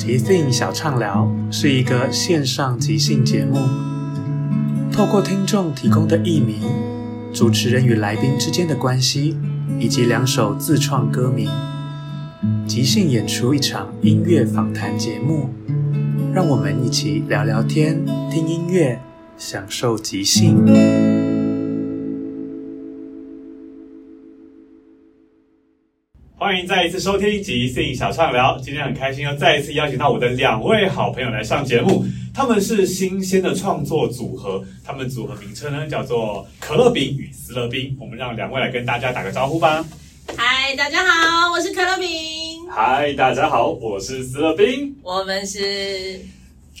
即兴小畅聊是一个线上即兴节目，透过听众提供的艺名、主持人与来宾之间的关系，以及两首自创歌名，即兴演出一场音乐访谈节目。让我们一起聊聊天、听音乐、享受即兴。欢迎再一次收听即兴小畅聊。今天很开心，又再一次邀请到我的两位好朋友来上节目。他们是新鲜的创作组合，他们组合名称呢叫做可乐饼与斯乐冰。我们让两位来跟大家打个招呼吧。嗨，大家好，我是可乐饼。嗨，大家好，我是斯乐冰。我们是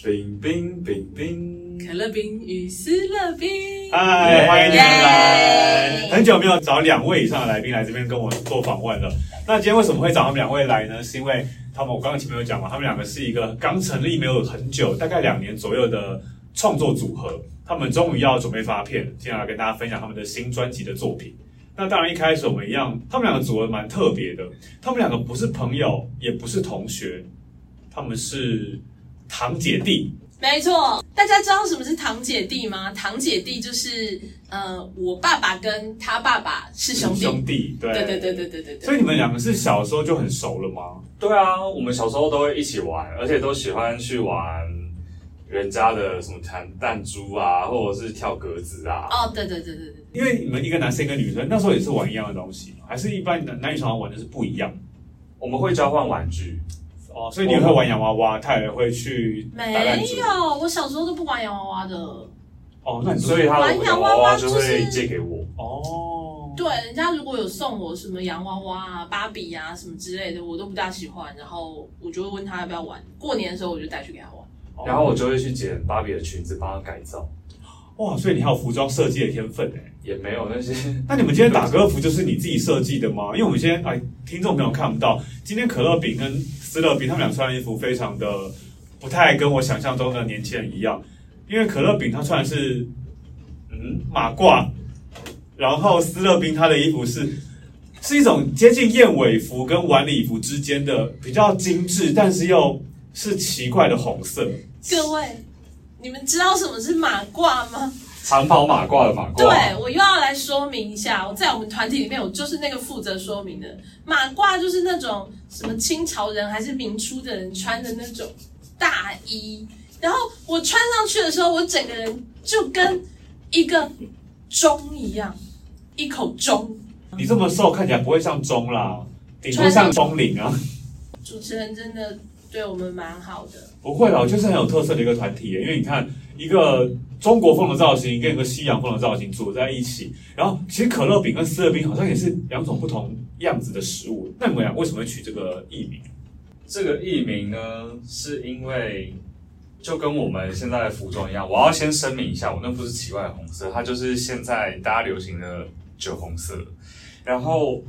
冰冰冰冰。可乐冰与思乐冰，嗨，欢迎你们来！很久没有找两位以上的来宾来这边跟我做访问了。那今天为什么会找他们两位来呢？是因为他们，我刚刚前面有讲嘛，他们两个是一个刚成立没有很久，大概两年左右的创作组合。他们终于要准备发片，接下来跟大家分享他们的新专辑的作品。那当然一开始我们一样，他们两个组合蛮特别的，他们两个不是朋友，也不是同学，他们是堂姐弟。没错，大家知道什么是堂姐弟吗？堂姐弟就是，呃，我爸爸跟他爸爸是兄弟。兄弟，对，对对对对对对对。所以你们两个是小时候就很熟了吗？对啊，我们小时候都会一起玩，而且都喜欢去玩人家的什么弹弹珠啊，或者是跳格子啊。哦，对对对对对。因为你们一个男生一个女生，那时候也是玩一样的东西，还是一般男男女常常玩的是不一样？我们会交换玩具。哦，所以你会玩洋娃娃，他也会去打弹珠。没有，我小时候都不玩洋娃娃的。哦，那你所以他玩洋娃娃就会借给我。哦，对，人家如果有送我什么洋娃娃啊、芭比啊什么之类的，我都不大喜欢，然后我就会问他要不要玩。过年的时候我就带去给他玩，哦、然后我就会去捡芭比的裙子帮他改造。哇，所以你还有服装设计的天分哎？也没有那些。那你们今天打歌服就是你自己设计的吗？因为我们今天哎，听众朋友看不到，今天可乐饼跟斯乐冰他们俩穿的衣服非常的不太跟我想象中的年轻人一样。因为可乐饼他穿的是嗯马褂，然后斯乐冰他的衣服是是一种接近燕尾服跟晚礼服之间的比较精致，但是又是奇怪的红色。各位。你们知道什么是马褂吗？长袍马褂的马褂。对，我又要来说明一下，我在我们团体里面，我就是那个负责说明的。马褂就是那种什么清朝人还是明初的人穿的那种大衣，然后我穿上去的时候，我整个人就跟一个钟一样，一口钟。你这么瘦，看起来不会像钟啦，顶多像钟灵啊。主持人真的对我们蛮好的。不会啦，我就是很有特色的一个团体耶，因为你看一个中国风的造型跟一个西洋风的造型组在一起，然后其实可乐饼跟丝乐冰好像也是两种不同样子的食物。那你们俩为什么会取这个艺名？这个艺名呢，是因为就跟我们现在的服装一样，我要先声明一下，我那不是奇怪的红色，它就是现在大家流行的酒红色。然后，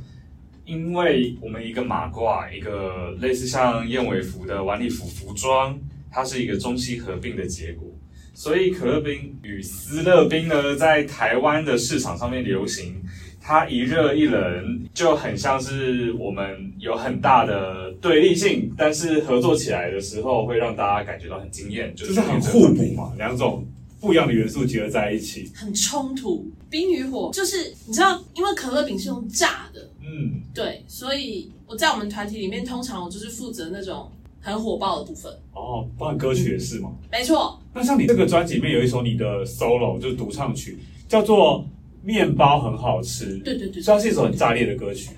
因为我们一个马褂，一个类似像燕尾服的晚礼服服装，它是一个中西合并的结果，所以可乐冰与思乐冰呢，在台湾的市场上面流行。它一热一冷，就很像是我们有很大的对立性，但是合作起来的时候会让大家感觉到很惊艳，就是很互补嘛，两种不一样的元素结合在一起，很冲突。冰与火就是你知道，因为可乐饼是用炸的，嗯，对，所以我在我们团体里面，通常我就是负责那种很火爆的部分。哦，包括歌曲也是吗？没错。那像你这个专辑里面有一首你的 solo，就是独唱曲，叫做。面包很好吃，对对对，这是一首很炸裂的歌曲，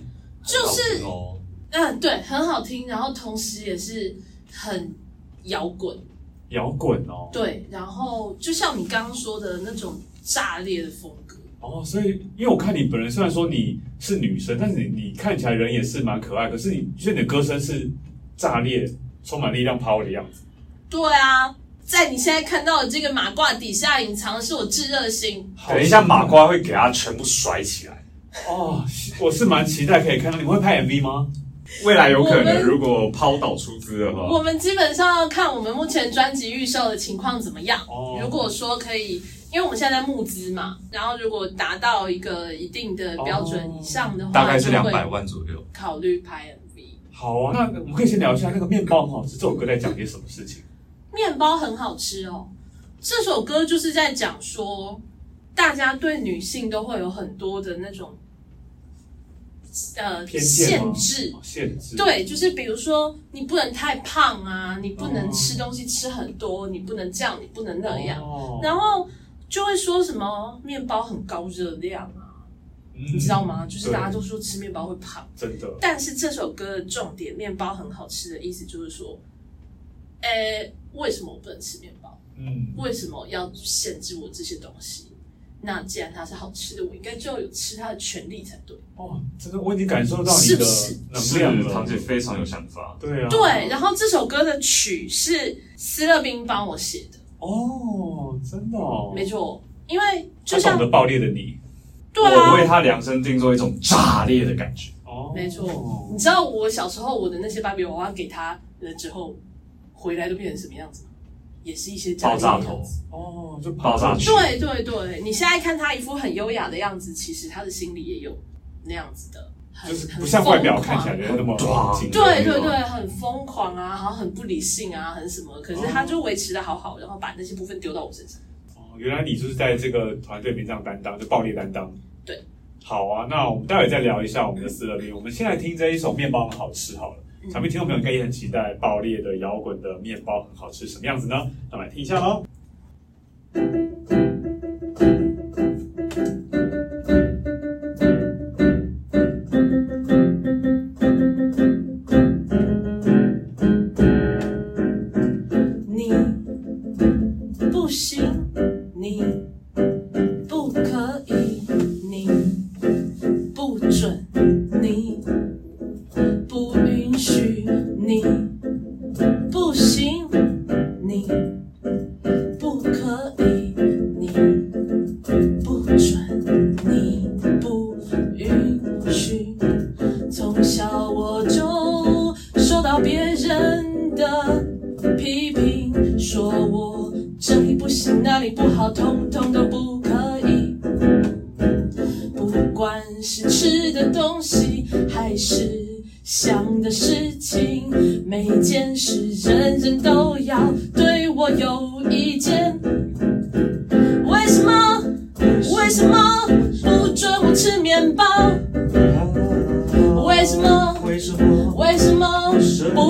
就是哦，嗯，对，很好听，然后同时也是很摇滚，摇滚哦，对，然后就像你刚刚说的那种炸裂的风格哦，所以因为我看你本人虽然说你是女生，但是你你看起来人也是蛮可爱，可是你觉得你的歌声是炸裂、充满力量、power 的样子，对啊。在你现在看到的这个马褂底下，隐藏的是我炙热的心。等一下，马褂会给它全部甩起来。哦，我是蛮期待可以看到。你会拍 MV 吗？未来有可能，如果抛岛出资的话。我们基本上要看我们目前专辑预售的情况怎么样。哦。如果说可以，因为我们现在在募资嘛，然后如果达到一个一定的标准以上的话，大概是两百万左右，考虑拍 MV。好啊，那我们可以先聊一下那个面包很好吃这首歌在讲些什么事情。面包很好吃哦，这首歌就是在讲说，大家对女性都会有很多的那种，呃，限制，限制，对，就是比如说你不能太胖啊，你不能吃东西吃很多，你不能这样，你不能那样，哦、然后就会说什么面包很高热量啊，嗯、你知道吗？就是大家都说吃面包会胖，真的。但是这首歌的重点，面包很好吃的意思就是说，诶。为什么我不能吃面包？嗯，为什么要限制我这些东西？那既然它是好吃的，我应该就要有吃它的权利才对。哦，真的，我已经感受到你的能量了。堂姐非常有想法。对啊，对。然后这首歌的曲是斯乐冰帮我写的。哦，真的哦，没错。因为就像懂得爆裂的你，对啊，我为他量身定做一种炸裂的感觉。哦，没错。你知道我小时候我的那些芭比娃娃给他了之后。回来都变成什么样子？也是一些爆炸头哦，就爆炸头。对对对，你现在看他一副很优雅的样子，其实他的心里也有那样子的，就是不像外表看起来那么对对对，很疯狂啊，然后很不理性啊，很什么。可是他就维持的好好，然后把那些部分丢到我身上。哦，原来你就是在这个团队里面这样担当，就爆裂担当。对，好啊，那我们待会再聊一下我们的四乐冰。我们先来听这一首面包很好吃好了。想必听众朋友应该也很期待爆裂的摇滚的面包很好吃什么样子呢？那我们来听一下喽。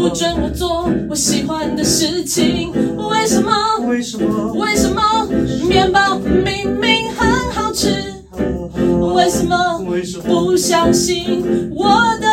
不准我做我喜欢的事情为什么？为什么？为什么？面包明明很好吃为什么？为什么？不相信我的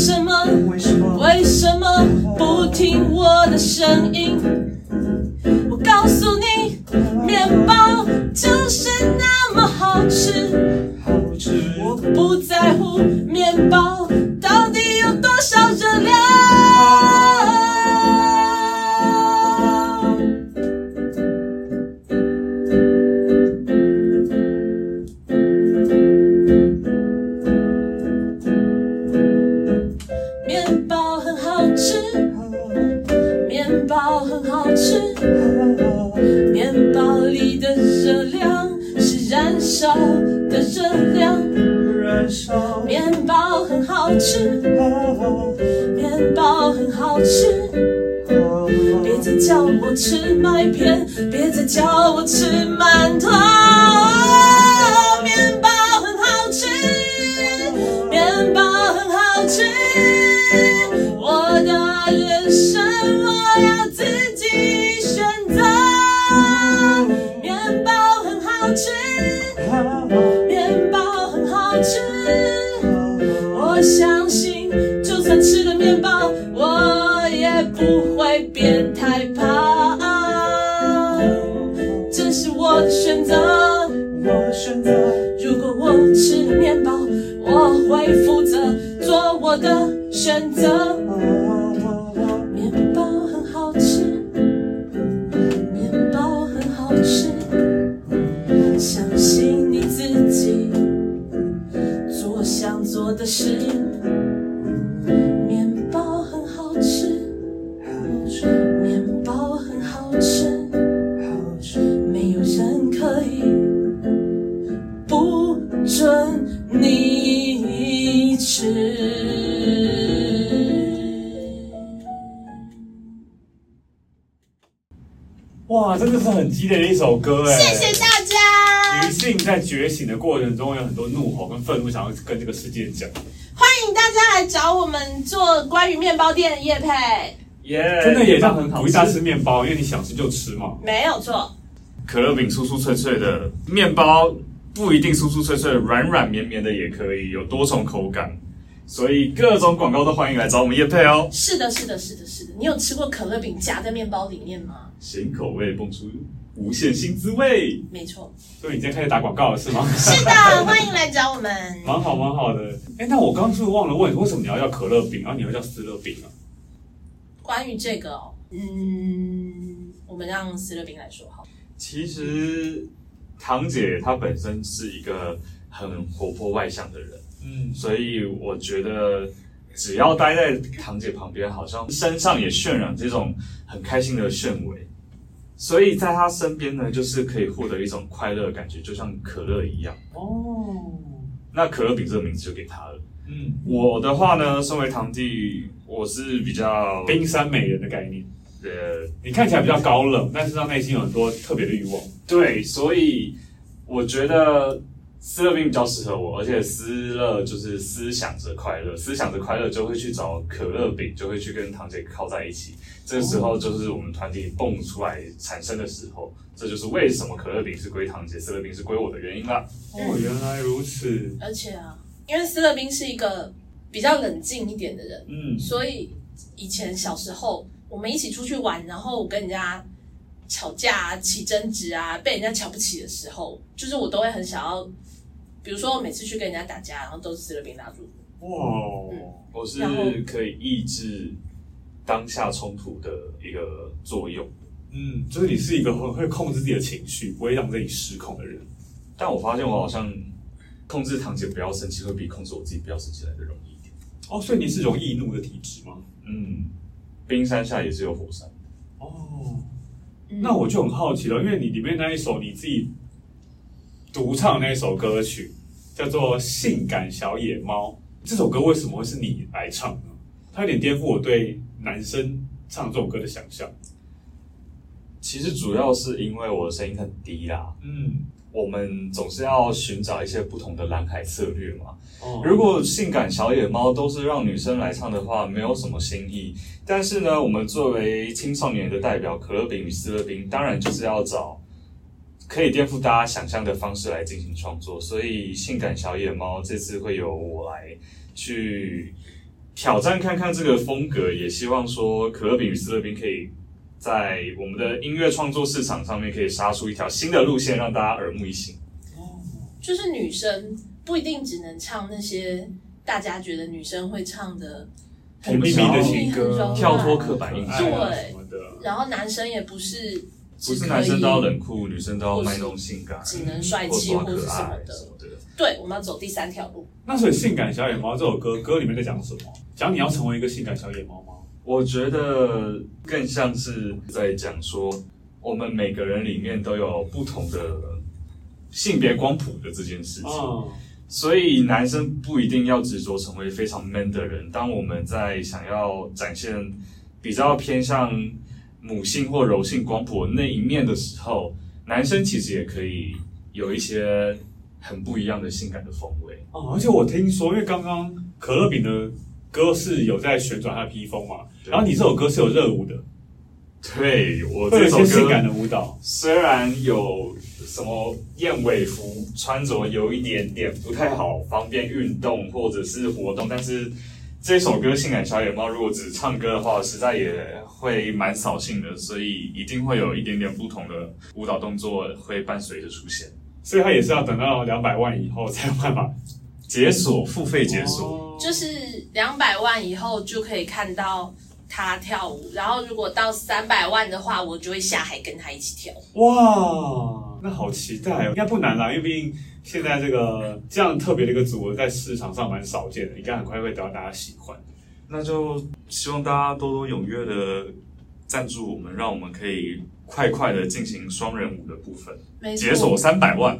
为什么？为什么不听我的声音？我告诉你，面包就是那么好吃。很你吃。哇，真的是很激烈的一首歌哎！谢谢大家。女性在觉醒的过程中，有很多怒吼跟愤怒，想要跟这个世界讲。欢迎大家来找我们做关于面包店的业配。耶、yeah，真的也让很鼓励大家吃面包，因为你想吃就吃嘛。没有错。可乐饼酥酥脆脆的，面包不一定酥酥脆脆的，软软绵绵的也可以，有多重口感。所以各种广告都欢迎来找我们叶配哦。是的，是的，是的，是的。你有吃过可乐饼夹在面包里面吗？咸口味蹦出无限新滋味。没错。所以你今天开始打广告了是吗？是的，欢迎来找我们。蛮好，蛮好的。哎，那我刚刚是不是忘了问，为什么你要叫可乐饼，然后你要叫思乐饼啊？关于这个哦，嗯，我们让思乐饼来说好。其实堂姐她本身是一个很活泼外向的人。嗯，所以我觉得只要待在堂姐旁边，好像身上也渲染这种很开心的氛围。所以在她身边呢，就是可以获得一种快乐的感觉，就像可乐一样。哦，那可乐饼这个名字就给她了。嗯，我的话呢，身为堂弟，我是比较冰山美人的概念。呃，你看起来比较高冷，但是他内心有很多特别的欲望。对，所以我觉得。思乐冰比较适合我，而且思乐就是思想着快乐，思想着快乐就会去找可乐饼，就会去跟堂姐靠在一起。这个时候就是我们团体蹦出来产生的时候，这就是为什么可乐饼是归堂姐，思乐冰是归我的原因啦。哦，原来如此。而且啊，因为思乐冰是一个比较冷静一点的人，嗯，所以以前小时候我们一起出去玩，然后跟人家吵架、起争执啊，被人家瞧不起的时候，就是我都会很想要。比如说，我每次去跟人家打架，然后都是思乐冰拉住。哇、嗯，我是可以抑制当下冲突的一个作用。嗯，就是你是一个很会控制自己的情绪，不会让自己失控的人。但我发现我好像控制堂姐不要生气，会比控制我自己不要生气来的容易一点。哦，所以你是容易怒的体质吗？嗯，冰山下也是有火山。哦，那我就很好奇了，因为你里面那一首你自己。独唱那首歌曲叫做《性感小野猫》，这首歌为什么会是你来唱呢？它有点颠覆我对男生唱这种歌的想象。其实主要是因为我的声音很低啦，嗯，我们总是要寻找一些不同的蓝海策略嘛。哦如果性感小野猫都是让女生来唱的话，没有什么新意。但是呢，我们作为青少年的代表，可乐饼与斯乐冰，当然就是要找可以颠覆大家想象的方式来进行创作。所以，性感小野猫这次会由我来去挑战看看这个风格，也希望说可乐饼与斯乐冰可以在我们的音乐创作市场上面可以杀出一条新的路线，让大家耳目一新。哦就是女生不一定只能唱那些大家觉得女生会唱的，甜蜜蜜的情歌，跳脱刻板印象啊对什么的。然后男生也不是不是男生都要冷酷，女生都要卖弄性感，只能帅气或者。什么的。对，我们要走第三条路。那所以《性感小野猫》这首歌歌里面在讲什么？讲你要成为一个性感小野猫吗？我觉得更像是在讲说，我们每个人里面都有不同的性别光谱的这件事情。嗯，所以男生不一定要执着成为非常 man 的人。当我们在想要展现比较偏向母性或柔性光谱那一面的时候，男生其实也可以有一些很不一样的性感的风味。哦，而且我听说，因为刚刚可乐饼的歌是有在旋转它的披风嘛，然后你这首歌是有热舞的，对我这首歌性感的舞蹈。虽然有什么燕尾服穿着有一点点不太好，方便运动或者是活动，但是这首歌《性感小野猫》如果只唱歌的话，实在也会蛮扫兴的，所以一定会有一点点不同的舞蹈动作会伴随着出现。所以他也是要等到两百万以后才有办法解锁付费解锁，哦就是两百万以后就可以看到他跳舞，然后如果到三百万的话，我就会下海跟他一起跳。哇，那好期待哦！应该不难啦，因为毕竟现在这个这样特别的一个组合在市场上蛮少见的，应该很快会得到大家喜欢。那就希望大家多多踊跃的赞助我们，让我们可以快快的进行双人舞的部分，解锁，三百万。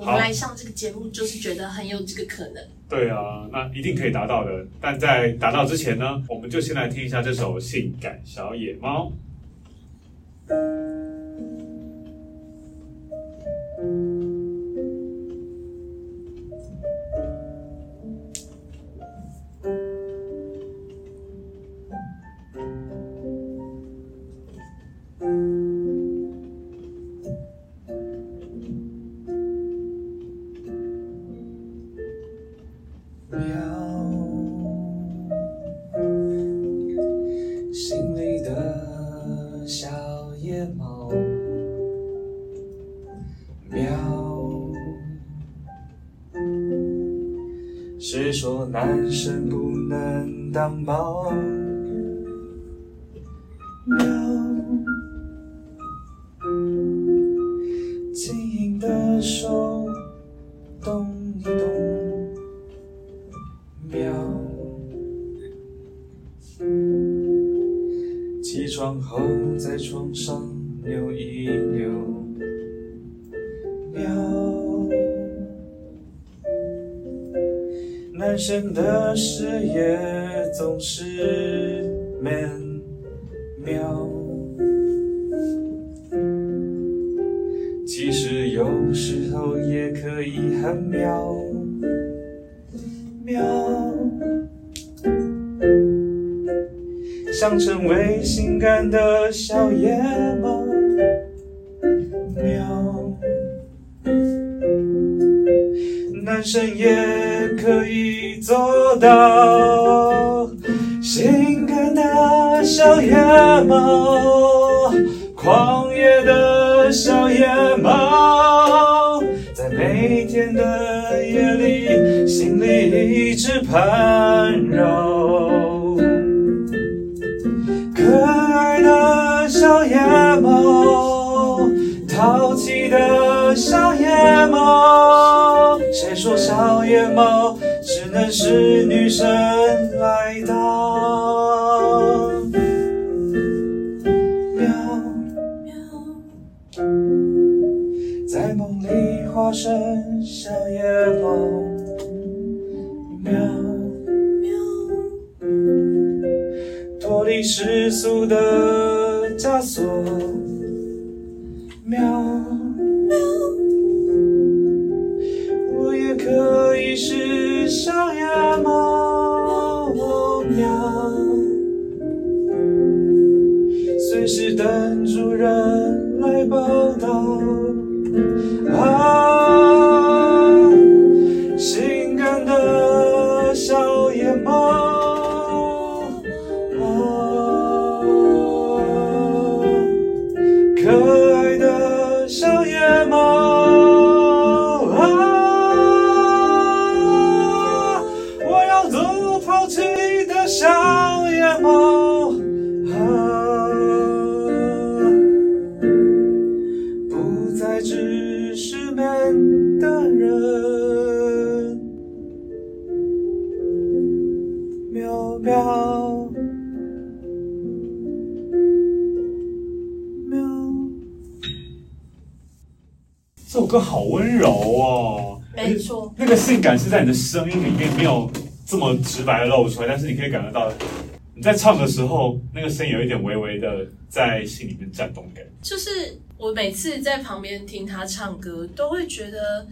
我们来上这个节目就是觉得很有这个可能。对啊，那一定可以达到的。但在达到之前呢，我们就先来听一下这首《性感小野猫》。床上扭一扭，喵。男生的视野总是性感的小野猫，喵。男生也可以做到，性感的小野猫，狂野的小野猫，在每天的夜里，心里一直盘绕。小野猫，谁说小野猫只能是女生来到？喵，在梦里化身小野猫，喵喵。脱离世俗的感是在你的声音里面没有这么直白的露出来，但是你可以感觉到你在唱的时候，那个声音有一点微微的在心里面颤动感。就是我每次在旁边听他唱歌，都会觉得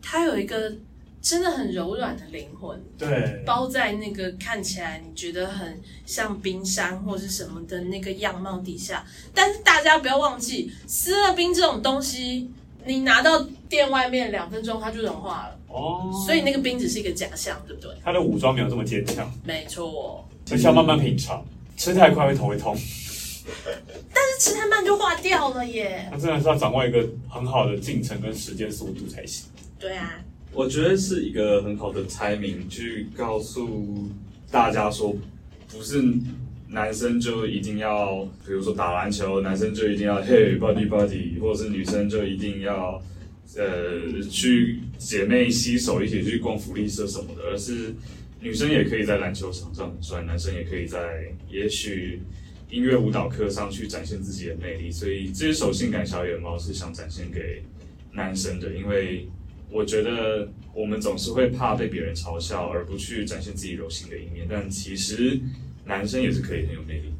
他有一个真的很柔软的灵魂，对，包在那个看起来你觉得很像冰山或是什么的那个样貌底下。但是大家不要忘记，斯乐冰这种东西，你拿到店外面两分钟它就融化了，哦，所以那个冰只是一个假象，对不对？它的武装没有这么坚强，没错。而且要慢慢品尝，吃太快会头会痛。但是吃太慢就化掉了耶。那真的是要掌握一个很好的进程跟时间速度才行。对啊，我觉得是一个很好的猜谜，去告诉大家说，不是男生就一定要，比如说打篮球，男生就一定要嘿 body body，或者是女生就一定要呃去姐妹携手一起去逛福利社什么的，而是女生也可以在篮球场上很帅，男生也可以在也许音乐舞蹈课上去展现自己的魅力。所以这首性感小野猫是想展现给男生的，因为我觉得我们总是会怕被别人嘲笑，而不去展现自己柔性的一面。但其实男生也是可以很有魅力。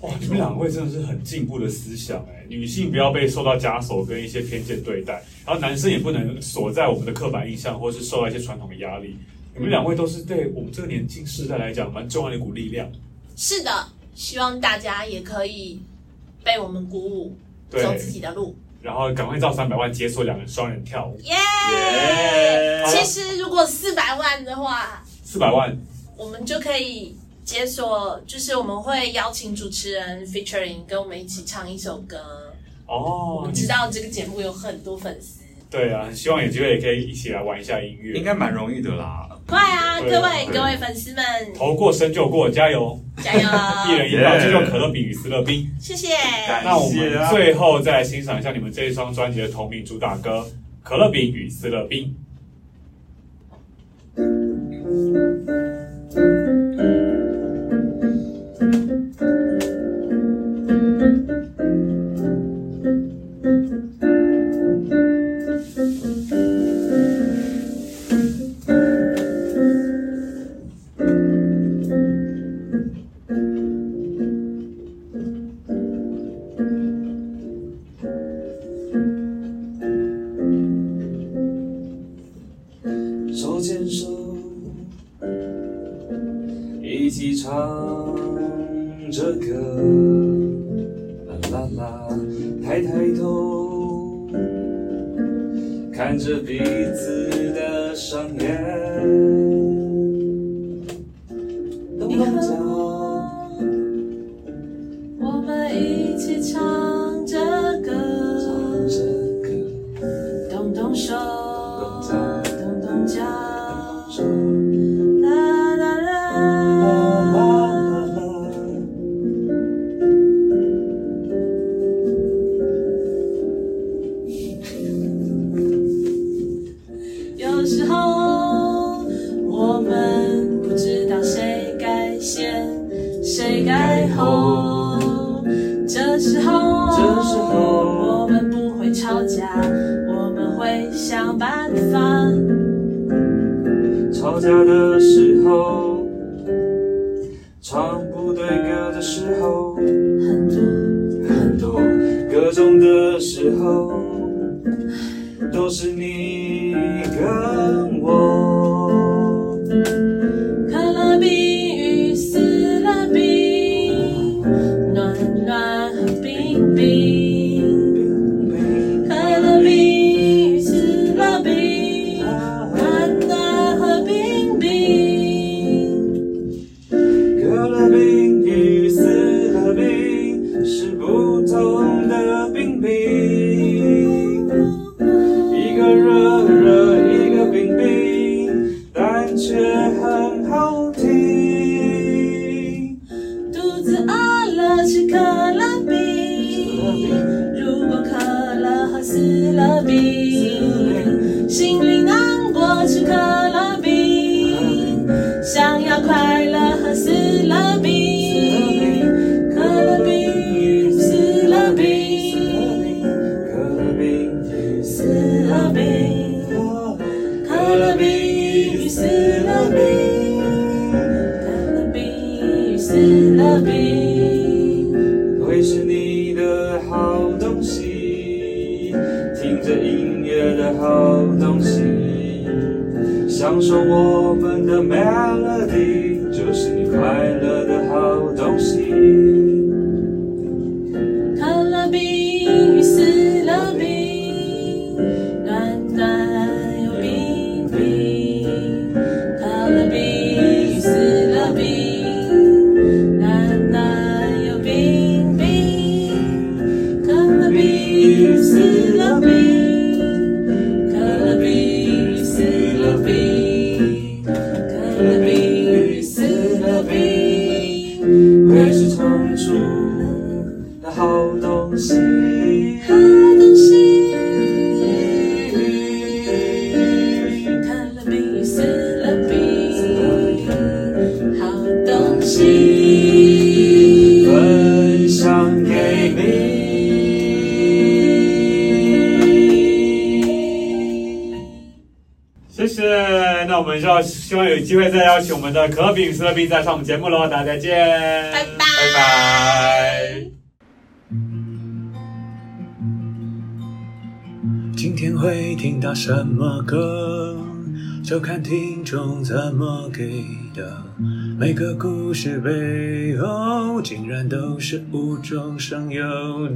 哇，你们两位真的是很进步的思想哎！女性不要被受到枷锁跟一些偏见对待，然后男生也不能锁在我们的刻板印象，或是受到一些传统的压力。你们两位都是对我们这个年轻世代来讲蛮重要的一股力量。是的，希望大家也可以被我们鼓舞，对走自己的路。然后赶快造三百万解锁两人双人跳舞，耶、耶其实如果四百万的话，四百万我们就可以解锁，就是我们会邀请主持人 featuring 跟我们一起唱一首歌。哦。我们知道这个节目有很多粉丝，对啊，希望有机会也可以一起来玩一下音乐，应该蛮容易的啦。快啊，各位各位粉丝们，头过身就过，加油！加油！一人一票，就用可乐饼与斯乐冰。谢谢。那我们最后再来欣赏一下你们这一张专辑的同名主打歌《可乐饼与斯乐冰》。看着彼此的双眼，中的时候，都是你跟我。越是冲出的好东西。有机会再邀请我们的可乐冰与思乐冰再上我们节目喽，大家再见，拜拜拜拜。今天会听到什么歌，就看听众怎么给的。每个故事背后，竟然都是无中生有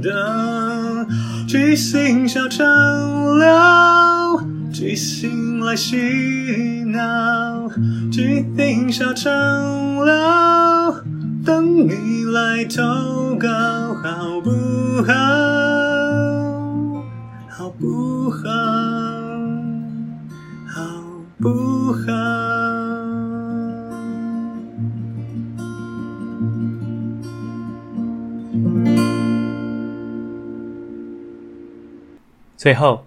的。即兴小长聊，即兴来洗脑，即兴小长老，等你来投稿，好不好？好不好？好不好？最后，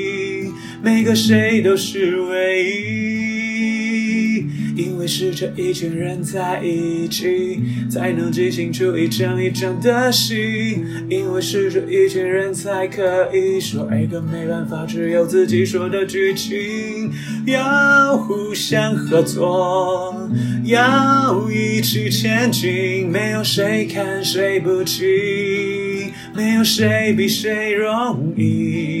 每个谁都是唯一，因为是这一群人在一起，才能即兴出一场一场的戏。因为是这一群人才可以说一个没办法只有自己说的剧情。要互相合作，要一起前进，没有谁看谁不起，没有谁比谁容易。